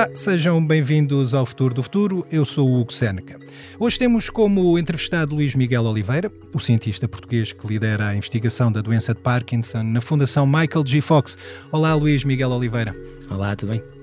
Olá, sejam bem-vindos ao Futuro do Futuro. Eu sou o Hugo Seneca. Hoje temos como entrevistado Luís Miguel Oliveira, o cientista português que lidera a investigação da doença de Parkinson na Fundação Michael G. Fox. Olá, Luís Miguel Oliveira. Olá, tudo bem?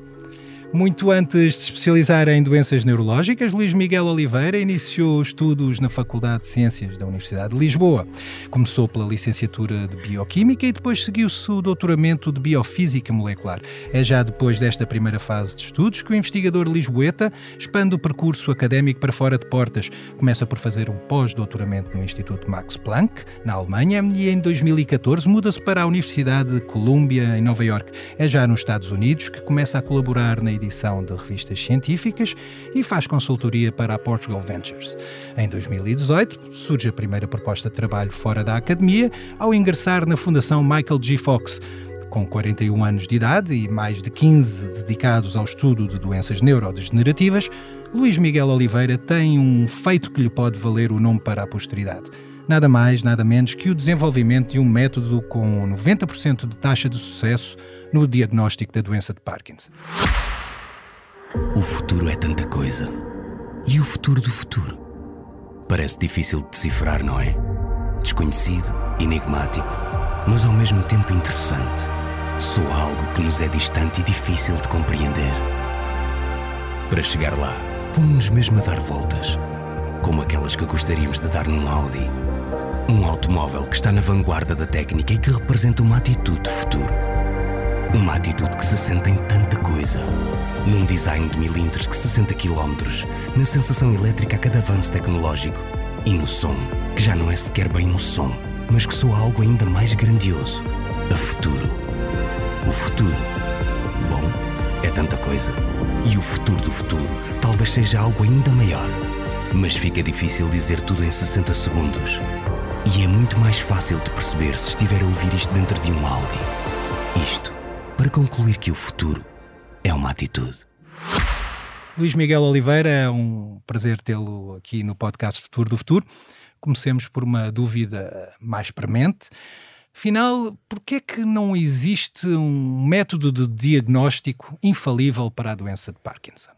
Muito antes de especializar em doenças neurológicas, Luís Miguel Oliveira iniciou estudos na Faculdade de Ciências da Universidade de Lisboa. Começou pela licenciatura de Bioquímica e depois seguiu-se o doutoramento de Biofísica Molecular. É já depois desta primeira fase de estudos que o investigador lisboeta expande o percurso académico para fora de portas. Começa por fazer um pós-doutoramento no Instituto Max Planck, na Alemanha, e em 2014 muda-se para a Universidade de Columbia, em Nova York. É já nos Estados Unidos que começa a colaborar na edição de revistas científicas e faz consultoria para a Portugal Ventures. Em 2018, surge a primeira proposta de trabalho fora da academia ao ingressar na Fundação Michael G. Fox. Com 41 anos de idade e mais de 15 dedicados ao estudo de doenças neurodegenerativas, Luís Miguel Oliveira tem um feito que lhe pode valer o nome para a posteridade nada mais, nada menos que o desenvolvimento de um método com 90% de taxa de sucesso no diagnóstico da doença de Parkinson. O futuro é tanta coisa. E o futuro do futuro? Parece difícil de decifrar, não é? Desconhecido, enigmático, mas ao mesmo tempo interessante. Soa algo que nos é distante e difícil de compreender. Para chegar lá, pomos-nos mesmo a dar voltas, como aquelas que gostaríamos de dar num Audi. Um automóvel que está na vanguarda da técnica e que representa uma atitude de futuro. Uma atitude que se sente em tanta coisa num design de milímetros que 60 km, na sensação elétrica a cada avanço tecnológico e no som, que já não é sequer bem um som, mas que soa algo ainda mais grandioso. A futuro. O futuro. Bom, é tanta coisa. E o futuro do futuro talvez seja algo ainda maior. Mas fica difícil dizer tudo em 60 segundos. E é muito mais fácil de perceber se estiver a ouvir isto dentro de um Audi. Isto para concluir que o futuro é uma atitude. Luís Miguel Oliveira, é um prazer tê-lo aqui no podcast Futuro do Futuro. Comecemos por uma dúvida mais premente. Afinal, por que é que não existe um método de diagnóstico infalível para a doença de Parkinson?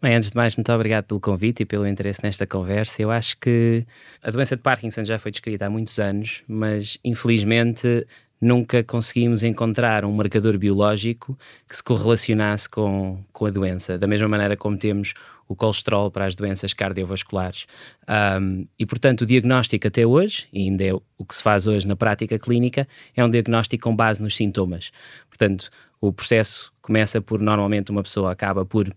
Bem, antes de mais, muito obrigado pelo convite e pelo interesse nesta conversa. Eu acho que a doença de Parkinson já foi descrita há muitos anos, mas infelizmente nunca conseguimos encontrar um marcador biológico que se correlacionasse com, com a doença, da mesma maneira como temos o colesterol para as doenças cardiovasculares. Um, e, portanto, o diagnóstico até hoje, e ainda é o que se faz hoje na prática clínica, é um diagnóstico com base nos sintomas. Portanto, o processo começa por, normalmente, uma pessoa acaba por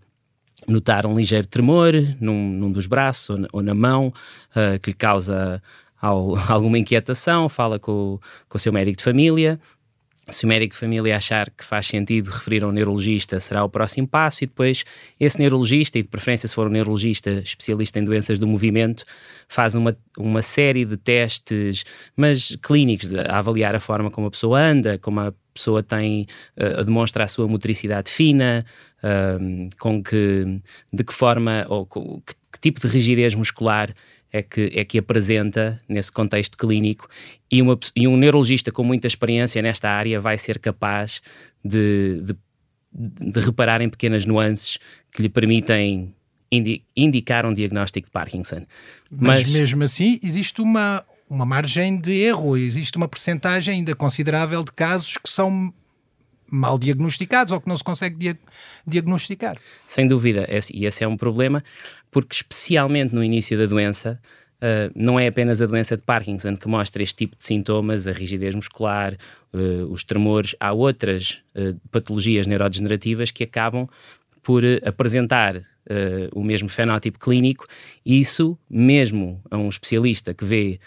notar um ligeiro tremor num, num dos braços ou na, ou na mão, uh, que lhe causa alguma inquietação, fala com, com o seu médico de família. Se o médico de família achar que faz sentido referir a um neurologista, será o próximo passo, e depois esse neurologista, e de preferência se for um neurologista especialista em doenças do movimento, faz uma, uma série de testes, mas clínicos, a avaliar a forma como a pessoa anda, como a pessoa tem, uh, demonstra a sua motricidade fina, uh, com que, de que forma, ou que, que tipo de rigidez muscular é que, é que apresenta nesse contexto clínico e, uma, e um neurologista com muita experiência nesta área vai ser capaz de, de, de reparar em pequenas nuances que lhe permitem indi, indicar um diagnóstico de Parkinson. Mas, Mas mesmo assim existe uma, uma margem de erro, existe uma percentagem ainda considerável de casos que são mal diagnosticados ou que não se consegue dia diagnosticar. Sem dúvida, e esse é um problema, porque especialmente no início da doença, Uh, não é apenas a doença de Parkinson que mostra este tipo de sintomas, a rigidez muscular, uh, os tremores, há outras uh, patologias neurodegenerativas que acabam por apresentar o mesmo fenótipo clínico, e isso, mesmo a um especialista que vê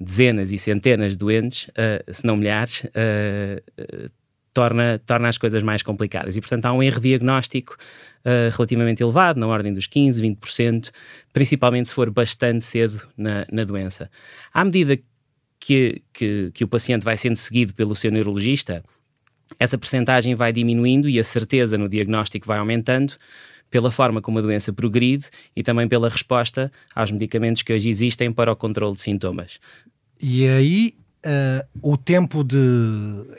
dezenas e centenas de doentes, se não milhares, torna, torna as coisas mais complicadas. E, portanto, há um erro diagnóstico uh, relativamente elevado, na ordem dos 15%, 20%, principalmente se for bastante cedo na, na doença. À medida que, que, que o paciente vai sendo seguido pelo seu neurologista, essa percentagem vai diminuindo e a certeza no diagnóstico vai aumentando pela forma como a doença progride e também pela resposta aos medicamentos que hoje existem para o controle de sintomas. E aí uh, o tempo de,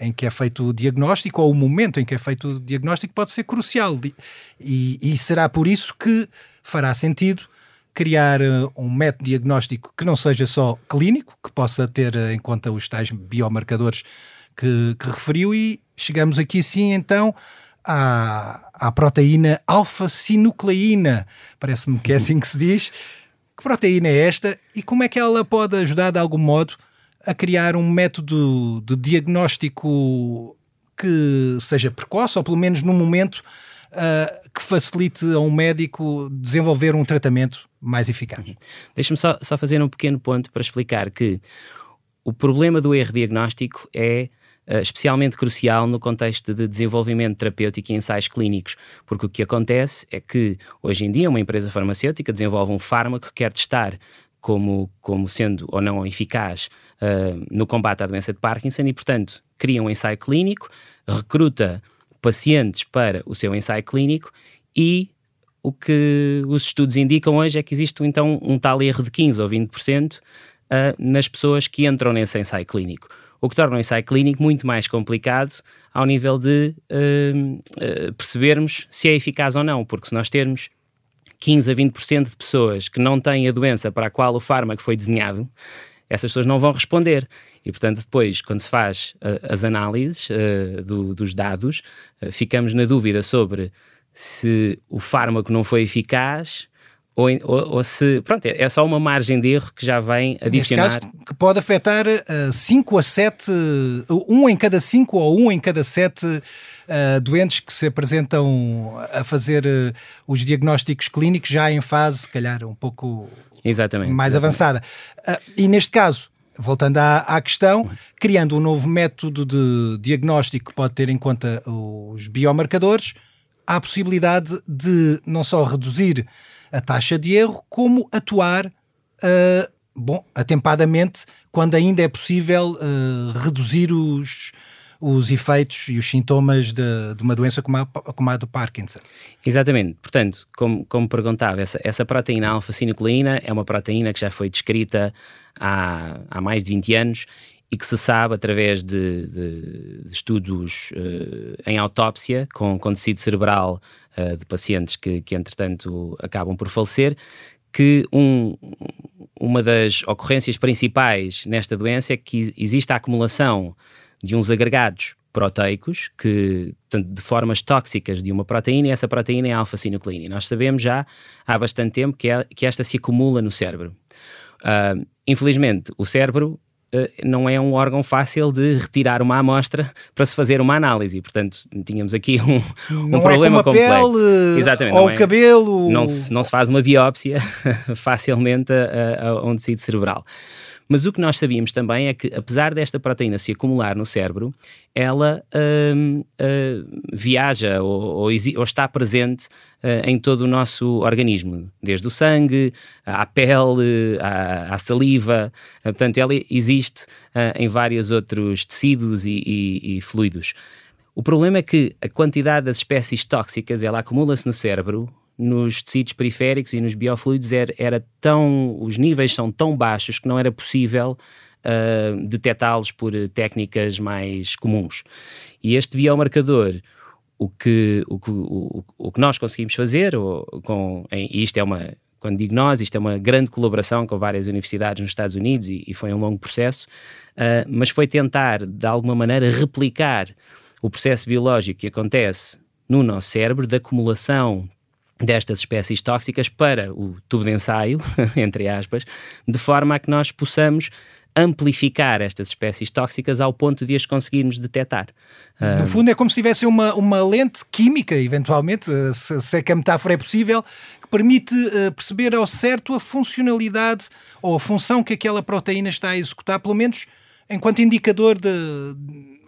em que é feito o diagnóstico ou o momento em que é feito o diagnóstico pode ser crucial. E, e será por isso que fará sentido criar uh, um método diagnóstico que não seja só clínico, que possa ter uh, em conta os tais biomarcadores que, que referiu, e chegamos aqui sim então à, à proteína alfa-sinucleína. Parece-me que é assim que se diz. Que proteína é esta e como é que ela pode ajudar de algum modo a criar um método de diagnóstico que seja precoce, ou pelo menos num momento uh, que facilite a um médico desenvolver um tratamento mais eficaz. Uhum. Deixa-me só, só fazer um pequeno ponto para explicar que o problema do erro diagnóstico é uh, especialmente crucial no contexto de desenvolvimento terapêutico e ensaios clínicos, porque o que acontece é que hoje em dia uma empresa farmacêutica desenvolve um fármaco que quer testar como, como sendo ou não eficaz uh, no combate à doença de Parkinson e, portanto, cria um ensaio clínico, recruta pacientes para o seu ensaio clínico e o que os estudos indicam hoje é que existe então um tal erro de 15 ou 20% uh, nas pessoas que entram nesse ensaio clínico. O que torna o ensaio clínico muito mais complicado ao nível de uh, uh, percebermos se é eficaz ou não, porque se nós termos 15 a 20% de pessoas que não têm a doença para a qual o fármaco foi desenhado, essas pessoas não vão responder. E, portanto, depois, quando se faz uh, as análises uh, do, dos dados, uh, ficamos na dúvida sobre se o fármaco não foi eficaz ou, ou, ou, se. Pronto, é, é só uma margem de erro que já vem adicionar. Neste caso, que pode afetar 5 a 7, um em cada 5 ou um em cada 7 uh, doentes que se apresentam a fazer uh, os diagnósticos clínicos já em fase, se calhar, um pouco exatamente, mais exatamente. avançada. Uh, e neste caso, voltando à, à, questão, criando um novo método de diagnóstico que pode ter em conta os biomarcadores, há a possibilidade de não só reduzir a taxa de erro, como atuar uh, bom, atempadamente quando ainda é possível uh, reduzir os, os efeitos e os sintomas de, de uma doença como a, como a do Parkinson. Exatamente. Portanto, como, como perguntava, essa, essa proteína alfa-sinucleína é uma proteína que já foi descrita há, há mais de 20 anos e que se sabe através de, de, de estudos uh, em autópsia com, com tecido cerebral uh, de pacientes que, que, entretanto, acabam por falecer, que um, uma das ocorrências principais nesta doença é que existe a acumulação de uns agregados proteicos que, portanto, de formas tóxicas de uma proteína e essa proteína é alfa-sinucleína. E nós sabemos já há bastante tempo que, é, que esta se acumula no cérebro. Uh, infelizmente, o cérebro uh, não é um órgão fácil de retirar uma amostra para se fazer uma análise. Portanto, tínhamos aqui um, um problema é complexo. Pele, Exatamente, ou o é, cabelo. Não se, não se faz uma biópsia facilmente a, a, a um tecido cerebral. Mas o que nós sabíamos também é que, apesar desta proteína se acumular no cérebro, ela uh, uh, viaja ou, ou, ou, está presente uh, em todo o nosso organismo, desde o sangue, à pele, à, à saliva. portanto, ela existe em vários outros tecidos e, e, e fluidos. O problema é que a quantidade das espécies tóxicas ela acumula-se no cérebro nos tecidos periféricos e nos biofluidos era, era tão, os níveis são tão baixos que não era possível uh, detectá-los por técnicas mais comuns. E este biomarcador, o que, o, o, o que nós conseguimos fazer, ou, com, e isto é uma, quando digo nós, isto é uma grande colaboração com várias universidades nos Estados Unidos e, e foi um longo processo, uh, mas foi tentar, de alguma maneira, replicar o processo biológico que acontece no nosso cérebro de acumulação destas espécies tóxicas para o tubo de ensaio, entre aspas, de forma a que nós possamos amplificar estas espécies tóxicas ao ponto de as conseguirmos detectar. No fundo é como se tivesse uma, uma lente química, eventualmente, eh, se, se é que a metáfora é possível, que permite uh, perceber ao certo a funcionalidade ou a função que aquela proteína está a executar, pelo menos enquanto indicador de,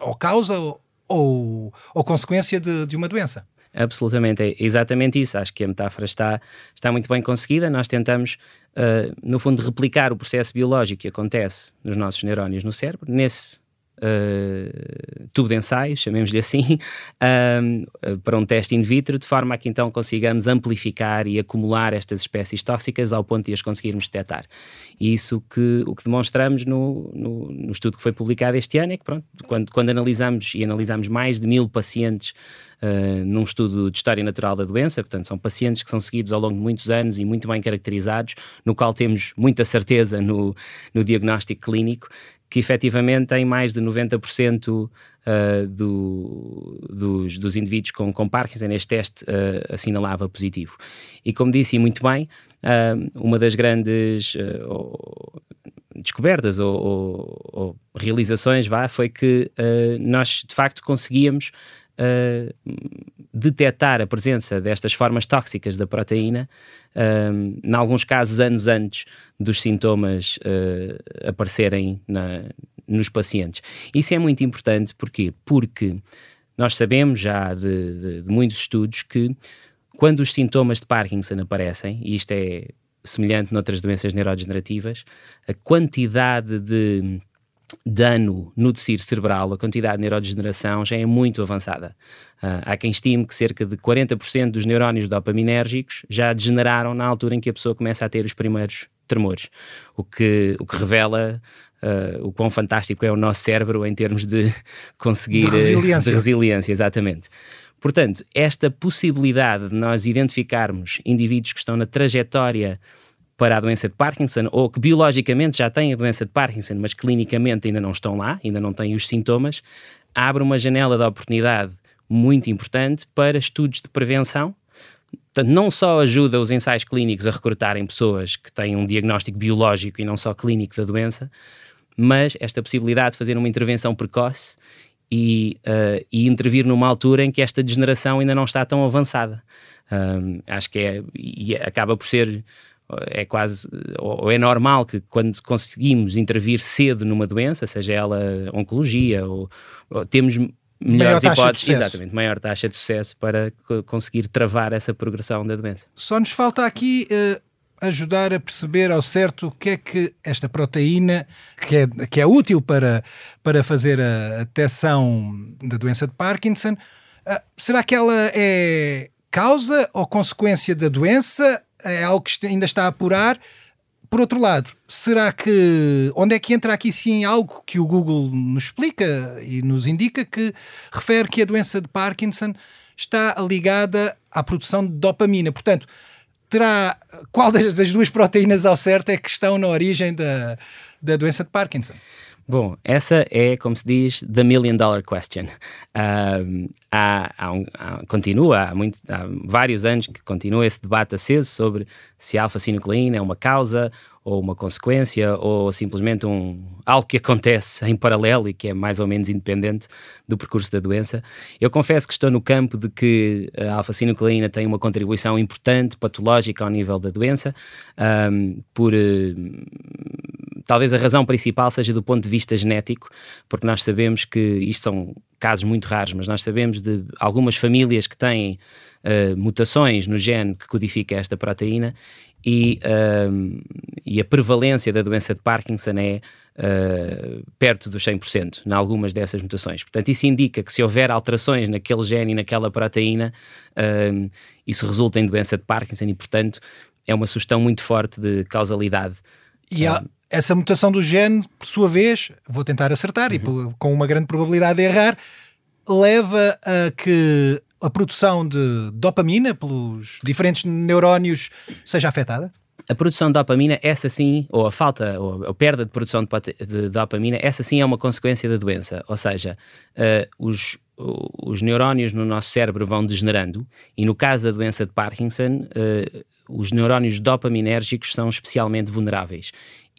ou causa ou, ou, ou consequência de, de uma doença. Absolutamente, é exatamente isso. Acho que a metáfora está, está muito bem conseguida. Nós tentamos, uh, no fundo, replicar o processo biológico que acontece nos nossos neurónios no cérebro, nesse uh, tubo de ensaio, chamemos-lhe assim, uh, para um teste in vitro, de forma a que então consigamos amplificar e acumular estas espécies tóxicas ao ponto de as conseguirmos detectar. E isso que, o que demonstramos no, no, no estudo que foi publicado este ano é que, pronto, quando, quando analisamos e analisamos mais de mil pacientes uh, num estudo de história natural da doença, portanto, são pacientes que são seguidos ao longo de muitos anos e muito bem caracterizados, no qual temos muita certeza no, no diagnóstico clínico, que efetivamente tem mais de 90% uh, do, dos, dos, indivíduos com, com Parkinson neste teste uh, assinalava positivo. E como disse muito bem, uh, uma das grandes descobertas ou, ou, ou, realizações vá, foi que nós de facto conseguíamos uh, detectar a presença destas formas tóxicas da proteína, uh, em alguns casos anos antes dos sintomas uh, aparecerem na, nos pacientes. Isso é muito importante, porquê? Porque nós sabemos já de, de, de muitos estudos que quando os sintomas de Parkinson aparecem, e isto é semelhante noutras doenças neurodegenerativas, a quantidade de dano no tecido cerebral, a quantidade de neurodegeneração já é muito avançada. Uh, há quem estime que cerca de 40% dos neurónios dopaminérgicos já degeneraram na altura em que a pessoa começa a ter os primeiros tremores, o que, o que revela uh, o quão fantástico é o nosso cérebro em termos de conseguir... De resiliência. De resiliência, exatamente. Portanto, esta possibilidade de nós identificarmos indivíduos que estão na trajetória para a doença de Parkinson ou que biologicamente já têm a doença de Parkinson, mas clinicamente ainda não estão lá, ainda não têm os sintomas, abre uma janela de oportunidade muito importante para estudos de prevenção. Portanto, não só ajuda os ensaios clínicos a recrutarem pessoas que têm um diagnóstico biológico e não só clínico da doença, mas esta possibilidade de fazer uma intervenção precoce e, uh, e intervir numa altura em que esta degeneração ainda não está tão avançada. Um, acho que é, e acaba por ser é quase, ou é normal que quando conseguimos intervir cedo numa doença, seja ela oncologia, ou, ou temos melhores maior hipóteses, exatamente, maior taxa de sucesso para conseguir travar essa progressão da doença. Só nos falta aqui uh, ajudar a perceber ao certo o que é que esta proteína, que é, que é útil para, para fazer a detecção da doença de Parkinson, uh, será que ela é causa ou consequência da doença? é algo que ainda está a apurar. Por outro lado, será que onde é que entra aqui sim algo que o Google nos explica e nos indica que refere que a doença de Parkinson está ligada à produção de dopamina. Portanto, terá qual das duas proteínas ao certo é que estão na origem da, da doença de Parkinson? Bom, essa é, como se diz, the million dollar question. Há, há, um, há, continua, há, muito, há vários anos que continua esse debate aceso sobre se a alfa-sinucleína é uma causa ou uma consequência ou simplesmente um, algo que acontece em paralelo e que é mais ou menos independente do percurso da doença. Eu confesso que estou no campo de que a alfa-sinucleína tem uma contribuição importante patológica ao nível da doença um, por uh, talvez a razão principal seja do ponto de vista genético, porque nós sabemos que isto são casos muito raros, mas nós sabemos de algumas famílias que têm uh, mutações no gene que codifica esta proteína e, uh, e a prevalência da doença de Parkinson é uh, perto dos 100% em algumas dessas mutações. Portanto, isso indica que se houver alterações naquele gene e naquela proteína, uh, isso resulta em doença de Parkinson e, portanto, é uma sugestão muito forte de causalidade. E há, essa mutação do gene, por sua vez, vou tentar acertar uhum. e com uma grande probabilidade de errar, leva a que a produção de dopamina pelos diferentes neurónios seja afetada? A produção de dopamina, essa sim, ou a falta, ou a perda de produção de, de dopamina, essa sim é uma consequência da doença. Ou seja, uh, os, os neurónios no nosso cérebro vão degenerando, e no caso da doença de Parkinson, uh, os neurónios dopaminérgicos são especialmente vulneráveis.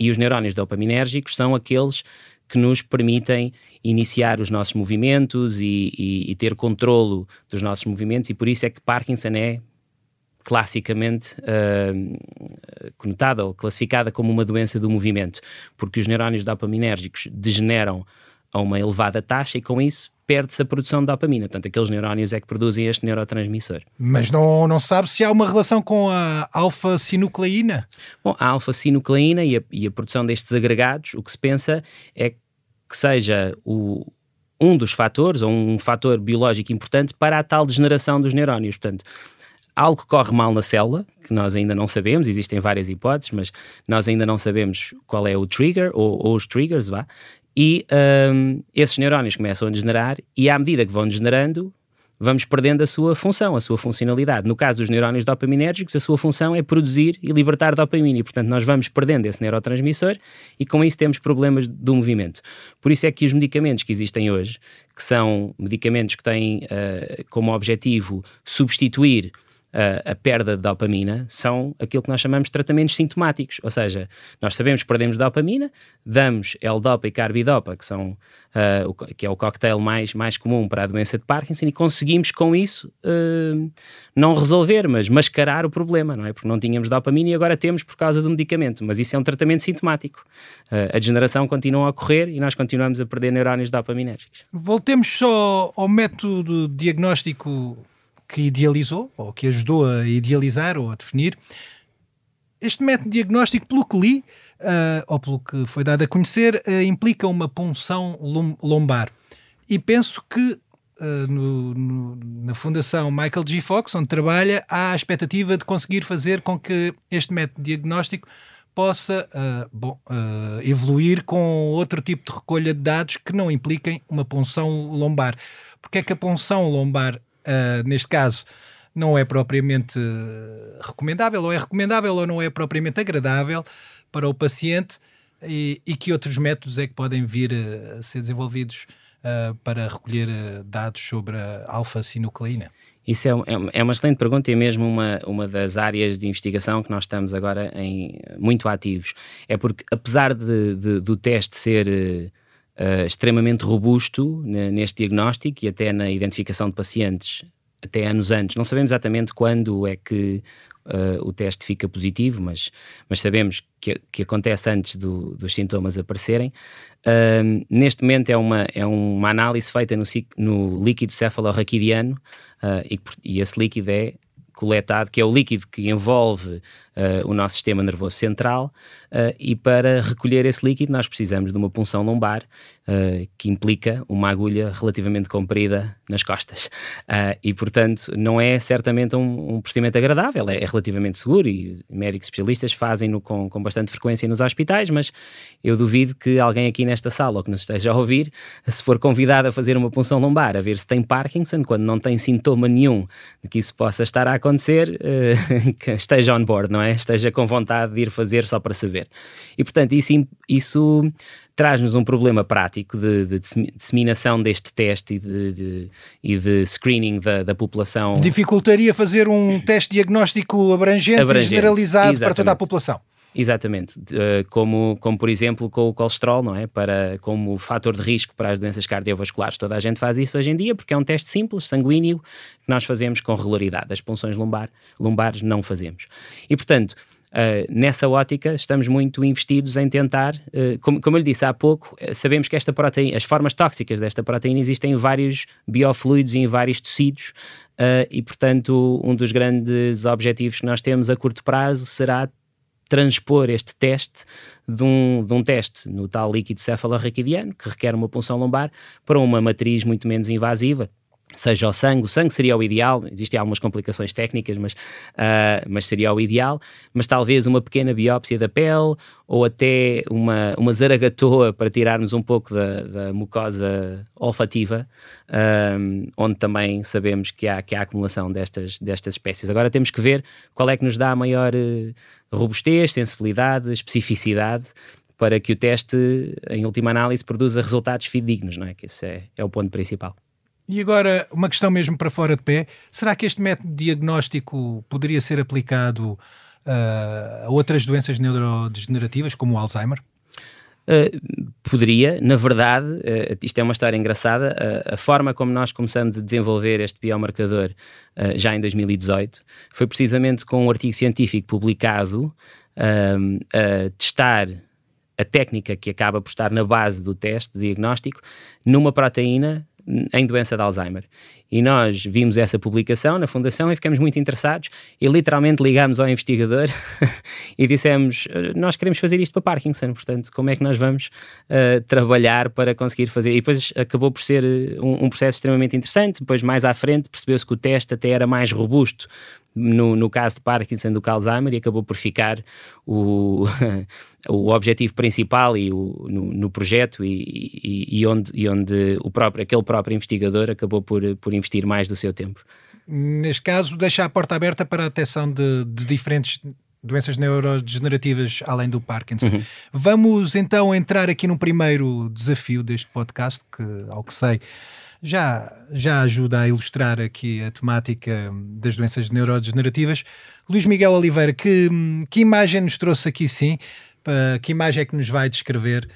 E os neurónios dopaminérgicos são aqueles que nos permitem iniciar os nossos movimentos e, e, e, ter controlo dos nossos movimentos, e por isso é que Parkinson é classicamente uh, conotada ou classificada como uma doença do movimento, porque os neurónios dopaminérgicos degeneram a uma elevada taxa e com isso perde-se a produção de dopamina. Portanto, aqueles neurónios é que produzem este neurotransmissor. Mas não, não sabe se há uma relação com a alfa-sinucleína? Bom, a alfa-sinucleína e, e, a produção destes agregados, o que se pensa é que seja o, um dos fatores, ou um fator biológico importante para a tal degeneração dos neurónios. Portanto, algo corre mal na célula, que nós ainda não sabemos, existem várias hipóteses, mas nós ainda não sabemos qual é o trigger, ou, ou os triggers, vá, e um, esses neurónios começam a degenerar, e à medida que vão degenerando, vamos perdendo a sua função, a sua funcionalidade. No caso dos neurónios dopaminérgicos, a sua função é produzir e libertar dopamina, e portanto nós vamos perdendo esse neurotransmissor e com isso temos problemas do movimento. Por isso é que os medicamentos que existem hoje, que são medicamentos que têm uh, como objetivo substituir a, a, perda de dopamina são aquilo que nós chamamos de tratamentos sintomáticos, ou seja, nós sabemos que perdemos dopamina, damos L-Dopa e Carbidopa, que, são, uh, o, que é o cocktail mais, mais comum para a doença de Parkinson, e conseguimos com isso uh, não resolver, mas mascarar o problema, não é? Porque não tínhamos dopamina e agora temos por causa do medicamento, mas isso é um tratamento sintomático. Uh, a degeneração continua a ocorrer e nós continuamos a perder neurónios dopaminérgicos. Voltemos só ao método diagnóstico que idealizou, ou que ajudou a idealizar ou a definir. Este método diagnóstico, pelo que li, uh, ou pelo que foi dado a conhecer, uh, implica uma punção lombar. E penso que uh, no, no, na Fundação Michael G. Fox, onde trabalha, há a expectativa de conseguir fazer com que este método diagnóstico possa bom, evoluir com outro tipo de recolha de dados que não impliquem uma punção lombar. Porque é que a punção lombar uh, neste caso, não é propriamente recomendável, ou é recomendável ou não é propriamente agradável para o paciente, e, e que outros métodos é que podem vir a ser desenvolvidos uh, para recolher dados sobre a alfa-sinucleína? Isso é, é, é, uma excelente pergunta e mesmo uma, uma das áreas de investigação que nós estamos agora em, muito ativos. É porque, apesar de, de do teste ser uh, extremamente robusto neste diagnóstico e até na identificação de pacientes até anos antes. Não sabemos exatamente quando é que uh, o teste fica positivo, mas, mas sabemos que, que acontece antes do, dos sintomas aparecerem. Uh, neste momento é uma, é uma análise feita no, no líquido cefalorraquidiano uh, e, e esse líquido é coletado, que é o líquido que envolve uh, o nosso sistema nervoso central, uh, e para recolher esse líquido nós precisamos de uma punção lombar, uh, que implica uma agulha relativamente comprida nas costas. e, portanto, não é certamente um, um procedimento agradável, é, é, relativamente seguro e médicos especialistas fazem-no com, com bastante frequência nos hospitais, mas eu duvido que alguém aqui nesta sala ou que nos esteja a ouvir, se for convidado a fazer uma punção lombar, a ver se tem Parkinson, quando não tem sintoma nenhum de que isso possa estar a acontecer, esteja on board, não é? Esteja com vontade de ir fazer só para saber. E, portanto, isso, isso traz-nos um problema prático de, de, disseminação deste teste e de, de, e de screening da, da, população. Dificultaria fazer um teste diagnóstico abrangente, abrangente e generalizado exatamente. para toda a população. Exatamente, como, como por exemplo com o colesterol, não é? Para, como fator de risco para as doenças cardiovasculares. Toda a gente faz isso hoje em dia porque é um teste simples, sanguíneo, que nós fazemos com regularidade. As punções lumbar, lumbares não fazemos. E portanto, Uh, nessa ótica, estamos muito investidos em tentar, uh, como, como eu lhe disse há pouco, uh, sabemos que esta proteína, as formas tóxicas desta proteína existem em vários biofluidos e em vários tecidos, e portanto, um dos grandes objetivos que nós temos a curto prazo será transpor este teste de um, de um teste no tal líquido cefalorraquidiano, que requer uma punção lombar, para uma matriz muito menos invasiva, seja o sangue, o sangue seria o ideal, existem algumas complicações técnicas, mas, uh, mas seria o ideal, mas talvez uma pequena biópsia da pele ou até uma, uma zaragatoa para tirarmos um pouco da, da mucosa olfativa, um, ah, onde também sabemos que há, que há acumulação destas, destas espécies. Agora temos que ver qual é que nos dá a maior uh, robustez, sensibilidade, especificidade, para que o teste, em última análise, produza resultados fidedignos, não é? Que esse é, é o ponto principal. E agora, uma questão mesmo para fora de pé: será que este método diagnóstico poderia ser aplicado uh, a outras doenças neurodegenerativas, como o Alzheimer? Uh, poderia, na verdade, uh, isto é uma história engraçada. Uh, a forma como nós começamos a desenvolver este biomarcador já em 2018 foi precisamente com um artigo científico publicado a testar a técnica que acaba por estar na base do teste diagnóstico numa proteína em doença de Alzheimer. E nós vimos essa publicação na Fundação e ficamos muito interessados e literalmente ligámos ao investigador e dissemos: Nós queremos fazer isto para Parkinson, portanto, como é que nós vamos uh, trabalhar para conseguir fazer? E depois acabou por ser um, um processo extremamente interessante. Depois, mais à frente, percebeu-se que o teste até era mais robusto no, no caso de Parkinson do que Alzheimer e acabou por ficar o, o objetivo principal e o, no, no projeto e, e, e, onde, e onde o próprio, aquele próprio investigador acabou por, por investir mais do seu tempo. Neste caso, deixa a porta aberta para a detecção de, de diferentes doenças neurodegenerativas além do Parkinson. Uhum. Vamos então entrar aqui no primeiro desafio deste podcast, que, ao que sei, já, já ajuda a ilustrar aqui a temática das doenças neurodegenerativas. Luís Miguel Oliveira, que, que imagem nos trouxe aqui, sim? Que imagem é que nos vai descrever?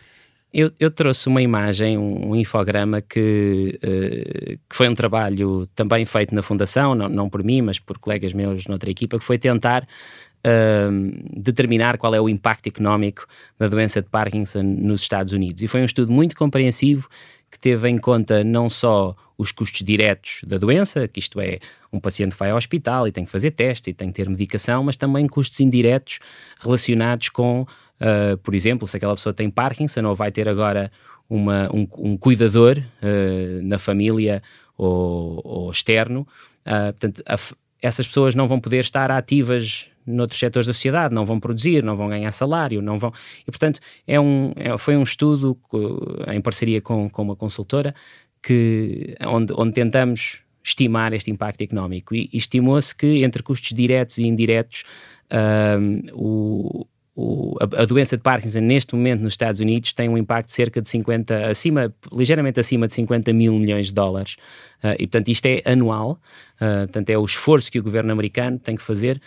Eu, eu trouxe uma imagem, um, um infograma que, uh, que foi um trabalho também feito na Fundação, não, não por mim, mas por colegas meus noutra equipa, que foi tentar uh, determinar qual é o impacto económico da doença de Parkinson nos Estados Unidos. E foi um estudo muito compreensivo que teve em conta não só os custos diretos da doença, que isto é, um paciente vai ao hospital e tem que fazer testes e tem que ter medicação, mas também custos indiretos relacionados com, uh, por exemplo, se aquela pessoa tem Parkinson ou vai ter agora uma, um, um cuidador uh, na família ou, ou externo. Uh, portanto, a, essas pessoas não vão poder estar ativas noutros setores da sociedade, não vão produzir, não vão ganhar salário, não vão. E, portanto, é um, é, foi um estudo em parceria com, com uma consultora que, onde, onde tentamos estimar este impacto económico e, e estimou-se que entre custos diretos e indiretos um, o, o, a, a, doença de Parkinson neste momento nos Estados Unidos tem um impacto de cerca de 50, acima, ligeiramente acima de 50 mil milhões de dólares uh, e portanto isto é anual, uh, portanto é o esforço que o governo americano tem que fazer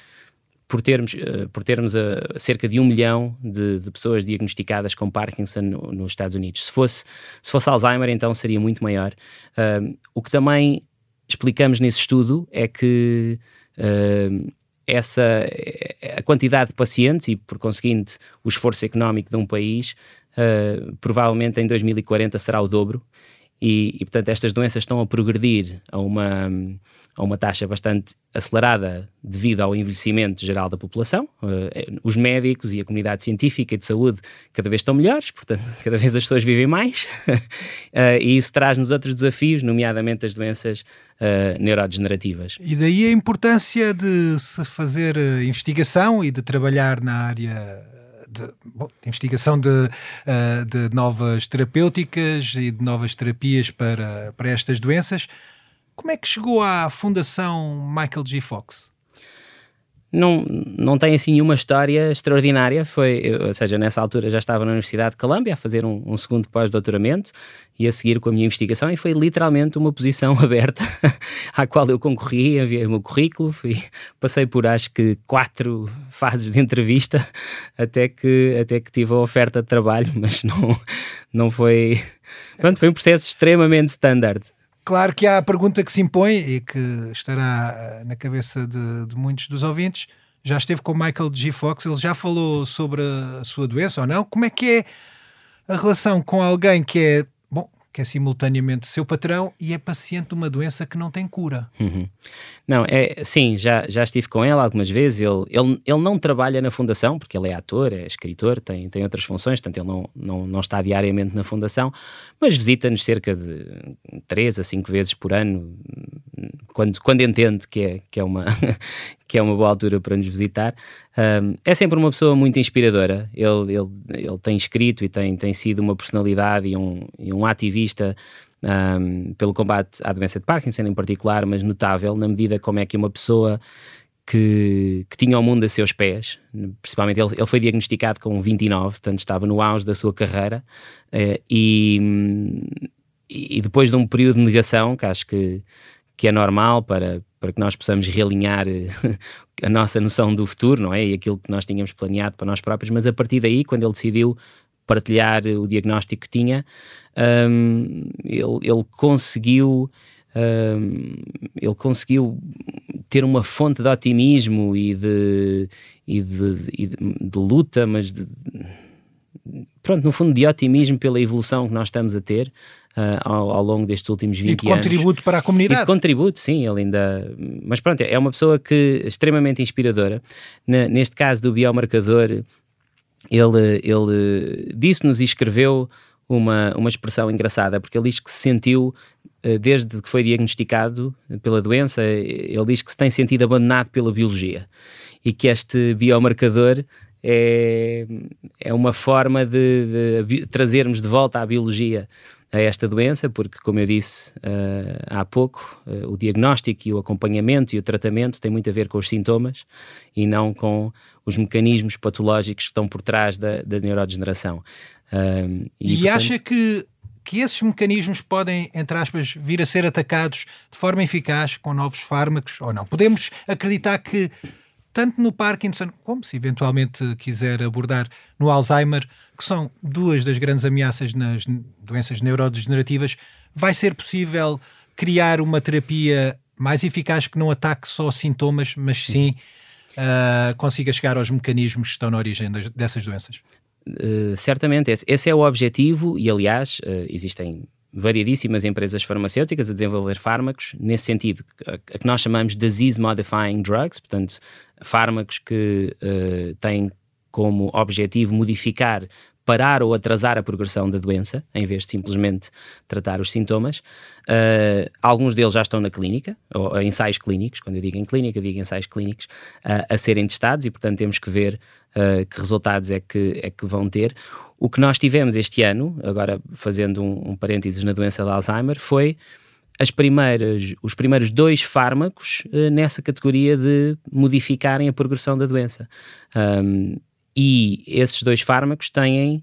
por termos, uh, por termos uh, cerca de um milhão de, de pessoas diagnosticadas com Parkinson no, nos Estados Unidos. Se fosse, se fosse Alzheimer, então seria muito maior. Uh, o que também explicamos nesse estudo é que essa a quantidade de pacientes e, por conseguinte, o esforço económico de um país provavelmente em 2040 será o dobro. E, e, portanto, estas doenças estão a progredir a uma, a uma taxa bastante acelerada devido ao envelhecimento geral da população. Uh, os médicos e a comunidade científica e de saúde cada vez estão melhores, portanto, cada vez as pessoas vivem mais. uh, e isso traz-nos outros desafios, nomeadamente as doenças uh, neurodegenerativas. E daí a importância de se fazer investigação e de trabalhar na área de, bom, de, investigação de, uh, de novas terapêuticas e de novas terapias para, para estas doenças. Como é que chegou à Fundação Michael G. Fox? Não, não tem assim nenhuma história extraordinária. Foi, ou seja, nessa altura já estava na Universidade de Columbia a fazer um, um segundo pós-doutoramento e a seguir com a minha investigação, e foi literalmente uma posição aberta à qual eu concorri, enviei o meu currículo, fui, passei por acho que quatro fases de entrevista até que, até que tive a oferta de trabalho, mas não, não foi. Pronto, foi um processo extremamente standard. Claro que há a pergunta que se impõe e que estará eh, na cabeça de, de muitos dos ouvintes. Já esteve com Michael G. Fox, ele já falou sobre a sua doença ou não? Como é que é a relação com alguém que é que é simultaneamente seu patrão e é paciente de uma doença que não tem cura. Uhum. Não, é sim, já, já estive com ele algumas vezes. Ele, ele, ele não trabalha na fundação, porque ele é ator, é escritor, tem, tem outras funções, portanto, ele não, não, não está diariamente na fundação, mas visita-nos cerca de três a cinco vezes por ano, quando, quando entende que é, que, é uma, que é uma boa altura para nos visitar. Um, é sempre uma pessoa muito inspiradora. Ele, ele, ele tem escrito e tem, tem sido uma personalidade e um, e um ativista um, pelo combate à doença de Parkinson em particular, mas notável na medida como é que uma pessoa que, que, tinha o mundo a seus pés, principalmente ele, ele foi diagnosticado com 29, portanto estava no auge da sua carreira, uh, e, e depois de um período de negação, que acho que, que é normal para, para que nós possamos realinhar eh, a nossa noção do futuro, não é? E aquilo que nós tínhamos planeado para nós próprios, mas a partir daí, quando ele decidiu partilhar o diagnóstico que tinha, um, ele, ele, conseguiu. Um, ele conseguiu ter uma fonte de otimismo e de, e de, e de, de luta, mas de, pronto, no fundo, de otimismo pela evolução que nós estamos a ter uh, ao, ao, longo destes últimos 20 anos. E de contributo para a comunidade. E de contributo, sim, ele ainda. Mas pronto, é uma pessoa que extremamente inspiradora. neste caso do biomarcador, ele, ele disse-nos e escreveu uma, uma expressão engraçada, porque ele diz que se sentiu, uh, desde que foi diagnosticado pela doença, ele diz que se tem sentido abandonado pela biologia e que este biomarcador é, é uma forma de, de, trazermos de volta à biologia a esta doença, porque, como eu disse uh, há pouco, uh, o diagnóstico e o acompanhamento e o tratamento tem muito a ver com os sintomas e não com os mecanismos patológicos que estão por trás da, da neurodegeneração. Uh, e, e portanto... acha que, que esses mecanismos podem, entre aspas, vir a ser atacados de forma eficaz com novos fármacos ou não? Podemos acreditar que tanto no Parkinson, como se eventualmente quiser abordar no Alzheimer, que são duas das grandes ameaças nas doenças neurodegenerativas, vai ser possível criar uma terapia mais eficaz que não ataque só sintomas, mas sim uh, consiga chegar aos mecanismos que estão na origem das, dessas doenças? Uh, certamente, esse, esse, é o objetivo, e aliás, uh, existem variedíssimas empresas farmacêuticas a desenvolver fármacos nesse sentido, a, que nós chamamos disease modifying drugs, portanto, fármacos que uh, têm como objetivo modificar, parar ou atrasar a progressão da doença, em vez de simplesmente tratar os sintomas. Uh, alguns deles já estão na clínica, ou ensaios clínicos, quando eu digo em clínica, digo ensaios clínicos, uh, a serem testados e, portanto, temos que ver que resultados é que, é que vão ter. O que nós tivemos este ano, agora fazendo um, um parênteses na doença de Alzheimer, foi as primeiras, os primeiros dois fármacos uh, nessa categoria de modificarem a progressão da doença. Um, e esses dois fármacos têm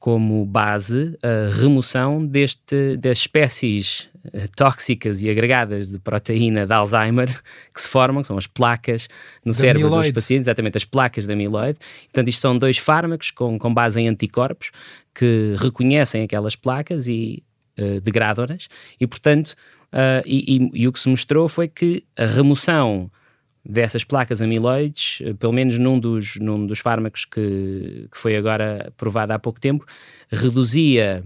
como base a remoção deste, das espécies eh, tóxicas e agregadas de proteína de Alzheimer que se formam, que são as placas no da cérebro amiloide. dos pacientes, exatamente as placas de amiloide. Portanto, isto são dois fármacos com, com base em anticorpos que reconhecem aquelas placas e uh, degradam-nas e, portanto, uh, e, e, e o que se mostrou foi que a remoção dessas placas amiloides, eh, pelo menos num dos, num dos fármacos que, que foi agora provado há pouco tempo, reduzia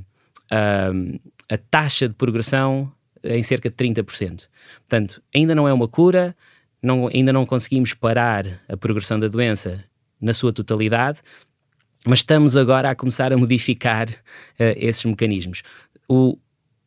uh, a taxa de progressão em cerca de 30%. Portanto, ainda não é uma cura, não, ainda não conseguimos parar a progressão da doença na sua totalidade, mas estamos agora a começar a modificar uh, esses mecanismos. O,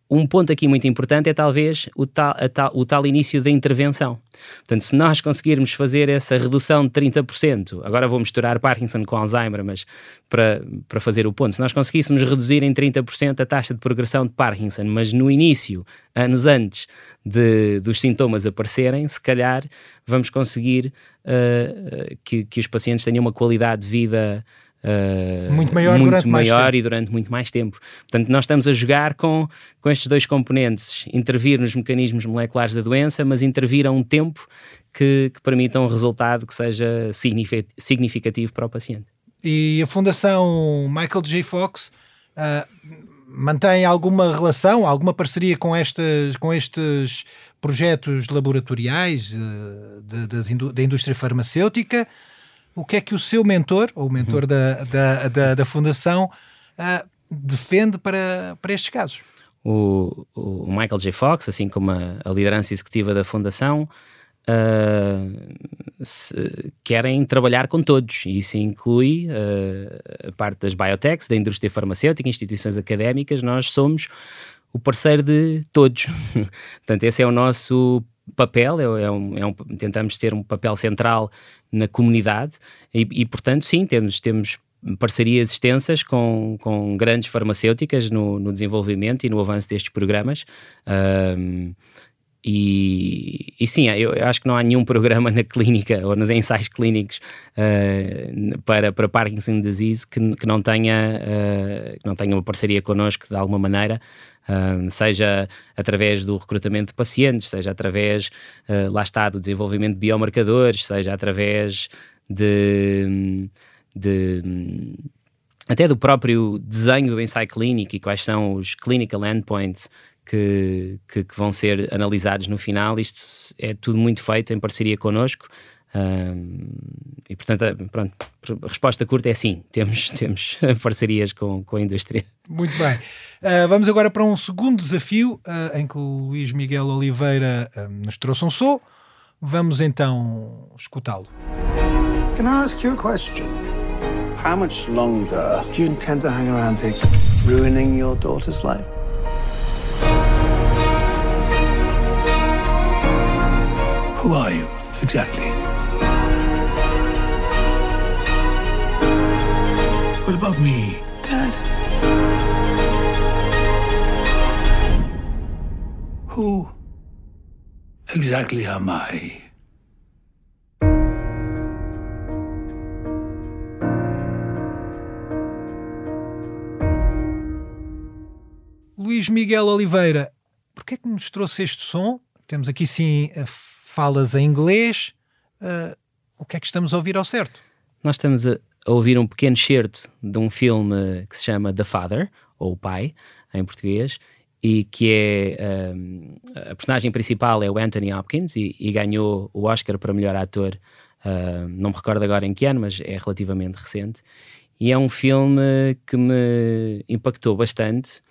um ponto aqui muito importante é talvez o tal, tal, o tal início da intervenção. Portanto, se nós conseguirmos fazer essa redução de 30%, agora vou misturar Parkinson com Alzheimer, mas para, para fazer o ponto, se nós conseguíssemos reduzir em 30% a taxa de progressão de Parkinson, mas no início, anos antes de, dos sintomas aparecerem, se calhar vamos conseguir uh, que, que os pacientes tenham uma qualidade de vida Uh, muito maior, muito durante, maior mais e durante muito mais tempo. Portanto, nós estamos a jogar com, com estes dois componentes, intervir nos mecanismos moleculares da doença, mas intervir a um tempo que, que permita um resultado que seja significativo para o paciente. E a Fundação Michael J. Fox uh, mantém alguma relação, alguma parceria com, estas, com estes projetos laboratoriais uh, de, de, da indústria farmacêutica? O que é que o seu mentor, ou o mentor uhum. da, da, da, da, Fundação, uh, defende para, para estes casos? O, o, Michael J. Fox, assim como a, a liderança executiva da Fundação, uh, se, querem trabalhar com todos, e isso inclui uh, a parte das biotechs, da indústria farmacêutica, instituições académicas, nós somos o parceiro de todos. Portanto, esse é o nosso papel, é, é, um, é um, tentamos ter um papel central na comunidade e, e, portanto, sim, temos, temos parcerias extensas com, com grandes farmacêuticas no, no desenvolvimento e no avanço destes programas. E, e, sim, eu, eu, acho que não há nenhum programa na clínica ou nos ensaios clínicos uh, para, para Parkinson disease que, que não tenha, uh, que não tenha uma parceria connosco de alguma maneira, uh, seja através do recrutamento de pacientes, seja através, lá está, do desenvolvimento de biomarcadores, seja através de, de até do próprio desenho do ensaio clínico e quais são os clinical endpoints que, que, que, vão ser analisados no final. Isto é tudo muito feito em parceria connosco. Um, e portanto, pronto, a resposta curta é sim, temos, temos parcerias com, com a indústria. Muito bem. Uh, vamos agora para um segundo desafio uh, em que o Luís Miguel Oliveira uh, nos trouxe um som. Vamos então escutá-lo. Can I ask you a question? How much longer do you intend to hang around here, ruining your daughter's life? Who are you exactly? What about me, Dad? Who exactly am I? Luís Miguel Oliveira, porquê é que nos trouxe este som? Temos aqui sim falas em inglês. Uh, o que é que estamos a ouvir ao certo? Nós estamos a, a ouvir um pequeno excerto de um filme que se chama The Father, ou O Pai, em português, e que é um, a personagem principal é o Anthony Hopkins e, e ganhou o Oscar para melhor ator. Uh, não me recordo agora em que ano, mas é relativamente recente. E é um filme que me impactou bastante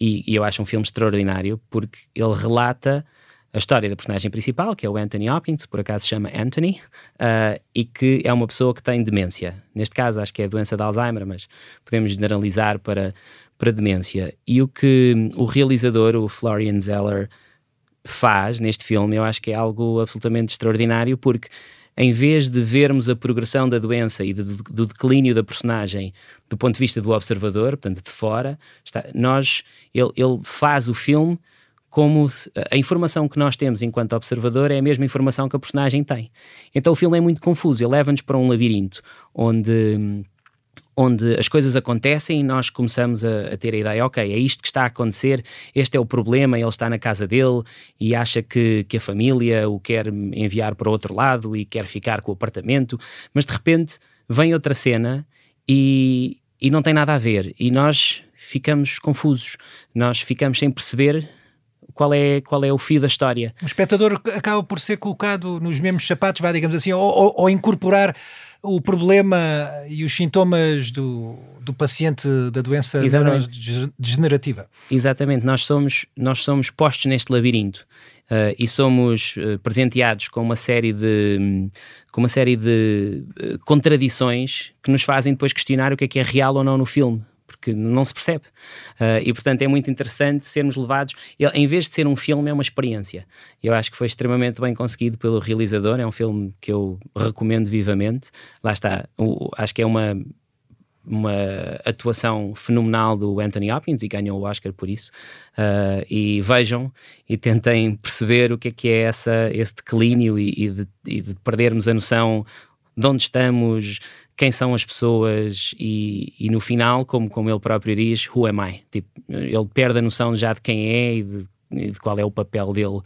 e, e eu acho um filme extraordinário porque ele relata a história da personagem principal, que é o Anthony Hopkins, por acaso se chama Anthony, uh, e que é uma pessoa que tem demência. Neste caso, acho que é a doença de Alzheimer, mas podemos generalizar para, para demência. E o que o realizador, o Florian Zeller, faz neste filme, eu acho que é algo absolutamente extraordinário, porque em vez de vermos a progressão da doença e de, do declínio da personagem do ponto de vista do observador, portanto de fora, está, nós, ele, ele faz o filme como a informação que nós temos enquanto observador é a mesma informação que a personagem tem. Então o filme é muito confuso, ele leva-nos para um labirinto onde onde as coisas acontecem e nós começamos a, a, ter a ideia, ok, é isto que está a acontecer, este é o problema, ele está na casa dele e acha que, que a família o quer enviar para outro lado e quer ficar com o apartamento, mas de repente vem outra cena e, e não tem nada a ver e nós ficamos confusos, nós ficamos sem perceber qual é, qual é o fio da história. O espectador acaba por ser colocado nos mesmos sapatos, vai, digamos assim, ou, ou, ou incorporar o problema e os sintomas do, do paciente da doença degenerativa. Exatamente, nós somos, nós somos postos neste labirinto uh, e somos uh, presenteados com uma série de, com uma série de uh, contradições que nos fazem depois questionar o que é que é real ou não no filme porque não se percebe. Uh, e portanto é muito interessante sermos levados. Em vez de ser um filme, é uma experiência. Eu acho que foi extremamente bem conseguido pelo realizador. É um filme que eu recomendo vivamente. Lá está, o, acho que é uma uma atuação fenomenal do Anthony Hopkins e ganhou o Oscar por isso. Uh, e vejam e tentem perceber o que é que é essa, esse declínio e, e, de, e de perdermos a noção de onde estamos, quem são as pessoas e, e, no final, como, como ele próprio diz, who am I? Tipo, ele perde a noção já de quem é e de, e de qual é o papel dele uh,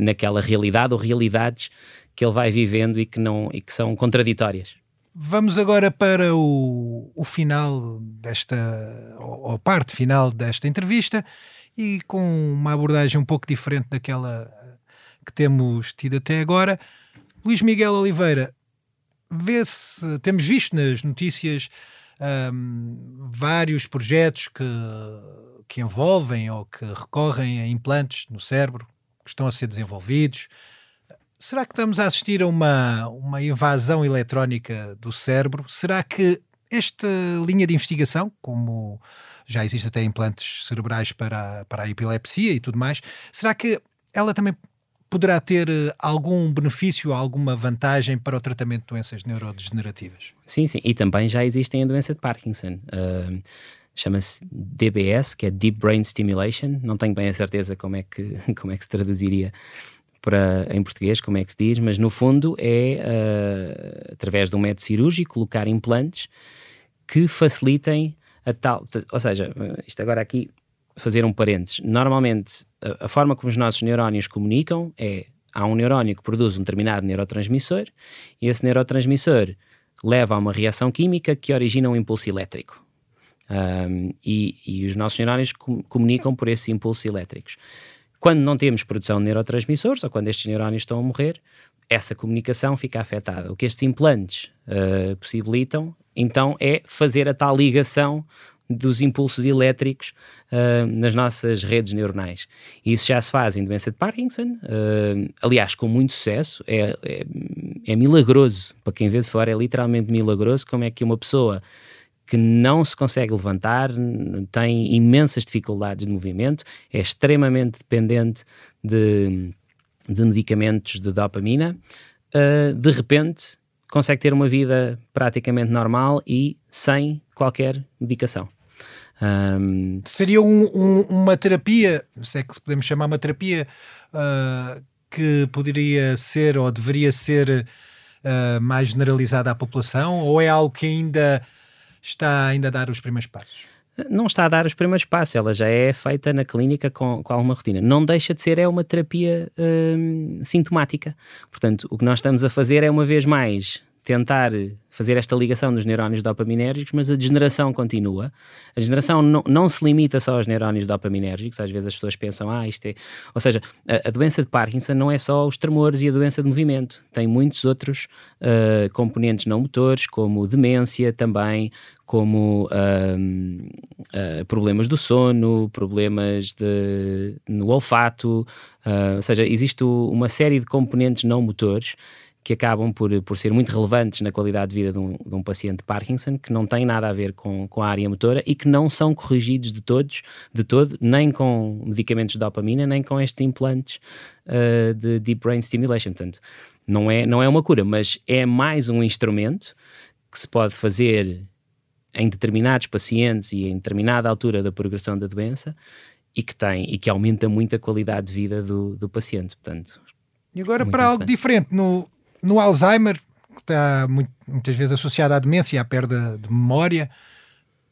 naquela realidade ou realidades que ele vai vivendo e que, não, e que são contraditórias. Vamos agora para o, o final desta, ou a parte final desta entrevista e com uma abordagem um pouco diferente daquela que temos tido até agora. Luís Miguel Oliveira, vê-se, temos visto nas notícias um, vários projetos que, que envolvem ou que recorrem a implantes no cérebro que estão a ser desenvolvidos. Será que estamos a assistir a uma, uma invasão eletrónica do cérebro? Será que esta linha de investigação, como já existe até implantes cerebrais para, para a epilepsia e tudo mais, será que ela também poderá ter eh, algum benefício, alguma vantagem para o tratamento de doenças neurodegenerativas? Sim, sim, e também já existem a doença de Parkinson. Uh, Chama-se DBS, que é Deep Brain Stimulation. Não tenho bem a certeza como é que, como é que se traduziria para, em português, como é que se diz, mas no fundo é, uh, através de um método cirúrgico, colocar implantes que facilitem a tal. Ou seja, isto agora aqui fazer um parênteses. Normalmente, a, a, forma como os nossos neurónios comunicam é há um neurónio que produz um determinado neurotransmissor e esse neurotransmissor leva a uma reação química que origina um impulso elétrico. Um, e, e, os nossos neurónios com, comunicam por esses impulsos elétricos. Quando não temos produção de neurotransmissores, ou quando estes neurónios estão a morrer, essa comunicação fica afetada. O que estes implantes uh, possibilitam, então, é fazer a tal ligação dos impulsos elétricos uh, nas nossas redes neuronais. E isso já se faz em doença de Parkinson, uh, aliás, com muito sucesso. É, é, é, milagroso, para quem vê de fora, é literalmente milagroso como é que uma pessoa que não se consegue levantar, tem imensas dificuldades de movimento, é extremamente dependente de, de medicamentos de dopamina, uh, de repente consegue ter uma vida praticamente normal e sem qualquer medicação. Um... Seria um, um, uma terapia, se é que podemos chamar uma terapia, uh, que poderia ser ou deveria ser uh, mais generalizada à população, ou é algo que ainda está ainda a dar os primeiros passos? Não está a dar os primeiros passos, ela já é feita na clínica com, com alguma rotina. Não deixa de ser, é uma terapia hum, sintomática. Portanto, o que nós estamos a fazer é, uma vez mais, tentar fazer esta ligação dos neurónios dopaminérgicos, mas a degeneração continua. A degeneração não, não se limita só aos neurónios dopaminérgicos, às vezes as pessoas pensam, ah, isto é. Ou seja, a, a doença de Parkinson não é só os tremores e a doença de movimento, tem muitos outros uh, componentes não motores, como demência também, como uh, uh, problemas do sono, problemas de, no olfato, ou seja, existe uma série de componentes não motores que acabam por, por ser muito relevantes na qualidade de vida de um, de um paciente de Parkinson, que não têm nada a ver com, com a área motora e que não são corrigidos de todos, de todo, nem com medicamentos de dopamina, nem com estes implantes uh, de Deep Brain Stimulation. Portanto, não é, não é uma cura, mas é mais um instrumento que se pode fazer em determinados pacientes e em determinada altura da progressão da doença e que tem e que aumenta muito a qualidade de vida do, do paciente. Portanto, e agora para algo diferente, no, no Alzheimer, que está muito, muitas vezes associado à demência e à perda de memória,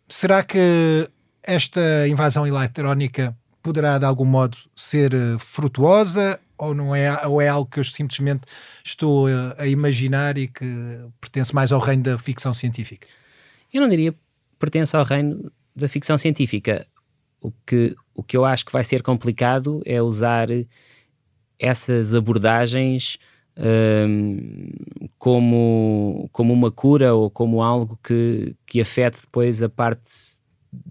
será que esta invasão eletrónica poderá de algum modo ser eh, frutuosa ou não é ou é algo que eu simplesmente estou a, eh, a imaginar e que pertence mais ao reino da ficção científica? Eu não diria pertence ao reino da ficção científica. O que, o que eu acho que vai ser complicado é usar essas abordagens como, como uma cura ou como algo que, que afete depois a parte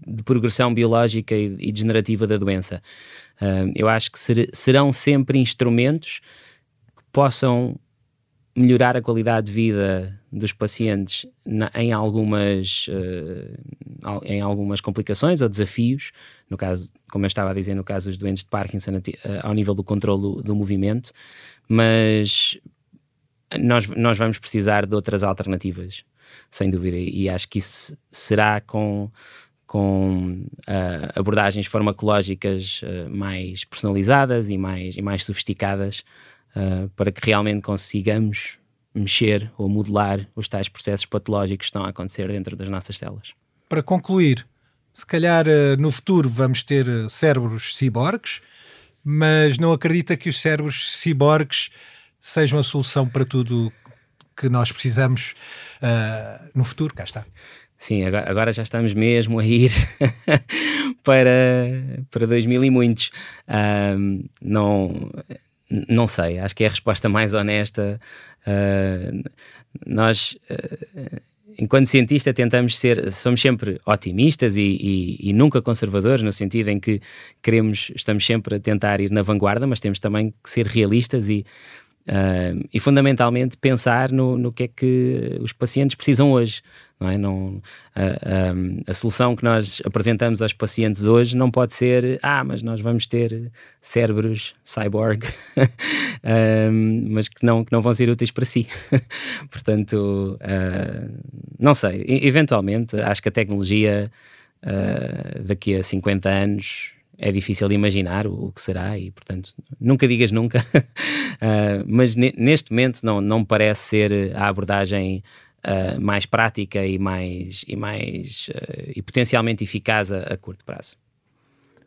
de progressão biológica e, e degenerativa da doença. eu acho que ser, serão sempre instrumentos que possam melhorar a qualidade de vida dos pacientes na, em algumas uh, em algumas complicações ou desafios no caso como eu estava a dizer no caso dos doentes de Parkinson uh, ao nível do controle do movimento mas nós, nós vamos precisar de outras alternativas, sem dúvida, e acho que isso será com, com uh, abordagens farmacológicas uh, mais personalizadas e mais, e mais sofisticadas uh, para que realmente consigamos mexer ou modelar os tais processos patológicos que estão a acontecer dentro das nossas células. Para concluir, se calhar no futuro vamos ter cérebros ciborgues, mas não acredita que os cérebros ciborgues sejam a solução para tudo que nós precisamos uh, no futuro. Cá está. Sim, agora, agora, já estamos mesmo a ir para, para 2000 e muitos. Uh, não, não sei, acho que é a resposta mais honesta. Uh, nós enquanto cientista tentamos ser, somos sempre otimistas e, e, e, nunca conservadores, no sentido em que queremos, estamos sempre a tentar ir na vanguarda, mas temos também que ser realistas e, uh, e fundamentalmente pensar no, no que é que os pacientes precisam hoje não é? Não, a, a, a, solução que nós apresentamos aos pacientes hoje não pode ser, ah, mas nós vamos ter cérebros cyborg, um, mas que não, que não vão ser úteis para si. Portanto, uh, não sei, eventualmente acho que a tecnologia uh, daqui a 50 anos é difícil de imaginar o, o, que será e, portanto, nunca digas nunca. uh, mas neste momento não, não parece ser a abordagem uh, mais prática e mais e mais e potencialmente eficaz a, a, curto prazo.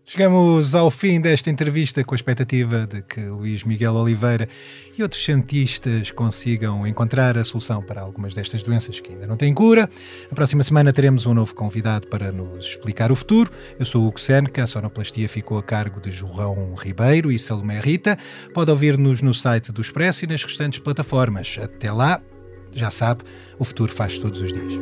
Chegamos ao fim desta entrevista com a expectativa de que Luís Miguel Oliveira e outros cientistas consigam encontrar a solução para algumas destas doenças que ainda não têm cura. Na próxima semana teremos um novo convidado para nos explicar o futuro. Eu sou o Hugo Seneca, a sonoplastia ficou a cargo de João Ribeiro e Salomé Rita. Pode ouvir-nos no site do Expresso e nas restantes plataformas. Até lá, já sabe, o futuro faz todos os dias.